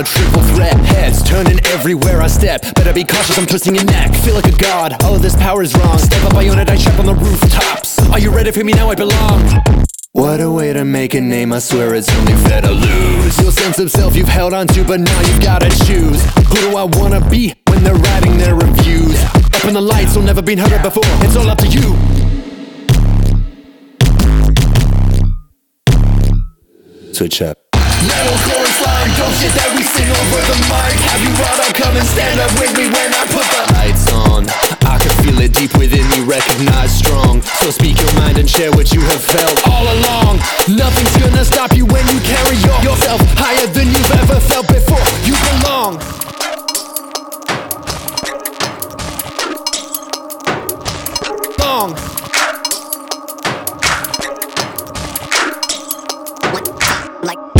a triple threat. Heads turning everywhere I step. Better be cautious, I'm twisting your neck. Feel like a god, oh, this power is wrong. Step up, I own it, I trap on the rooftops. Are you ready for me now? I belong. What a way to make a name, I swear it's only fair to lose. Your sense of self you've held on to, but now you've gotta choose. Who do I wanna be when they're writing their reviews? Up in the lights, will never been heard before. It's all up to you. Switch up. Metal chorus line, shit that we sing over the mic. Have you brought up? Come and stand up with me when I put the lights on. I can feel it deep within me, recognize strong. So speak your mind and share what you have felt all along. Nothing's gonna stop you when you carry yourself higher than you've ever felt before. You belong. Long. like